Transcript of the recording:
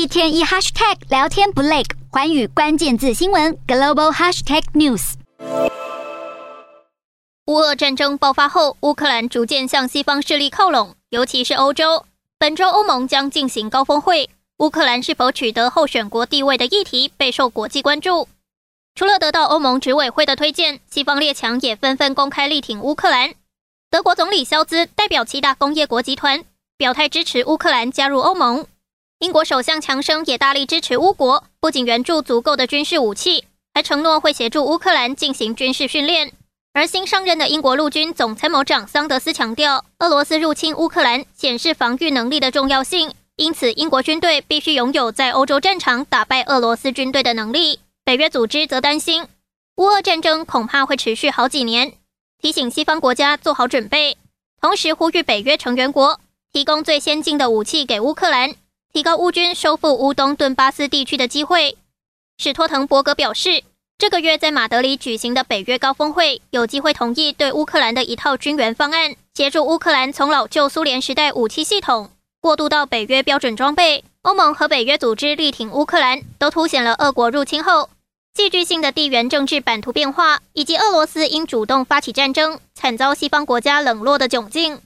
一天一 hashtag 聊天不累，寰宇关键字新闻 global hashtag news。乌俄战争爆发后，乌克兰逐渐向西方势力靠拢，尤其是欧洲。本周欧盟将进行高峰会，乌克兰是否取得候选国地位的议题备受国际关注。除了得到欧盟执委会的推荐，西方列强也纷纷公开力挺乌克兰。德国总理肖兹代表七大工业国集团表态支持乌克兰加入欧盟。英国首相强生也大力支持乌国，不仅援助足够的军事武器，还承诺会协助乌克兰进行军事训练。而新上任的英国陆军总参谋长桑德斯强调，俄罗斯入侵乌克兰显示防御能力的重要性，因此英国军队必须拥有在欧洲战场打败俄罗斯军队的能力。北约组织则担心，乌俄战争恐怕会持续好几年，提醒西方国家做好准备，同时呼吁北约成员国提供最先进的武器给乌克兰。提高乌军收复乌东顿巴斯地区的机会，史托滕伯格表示，这个月在马德里举行的北约高峰会有机会同意对乌克兰的一套军援方案，协助乌克兰从老旧苏联时代武器系统过渡到北约标准装备。欧盟和北约组织力挺乌克兰，都凸显了俄国入侵后戏剧性的地缘政治版图变化，以及俄罗斯因主动发起战争，惨遭西方国家冷落的窘境。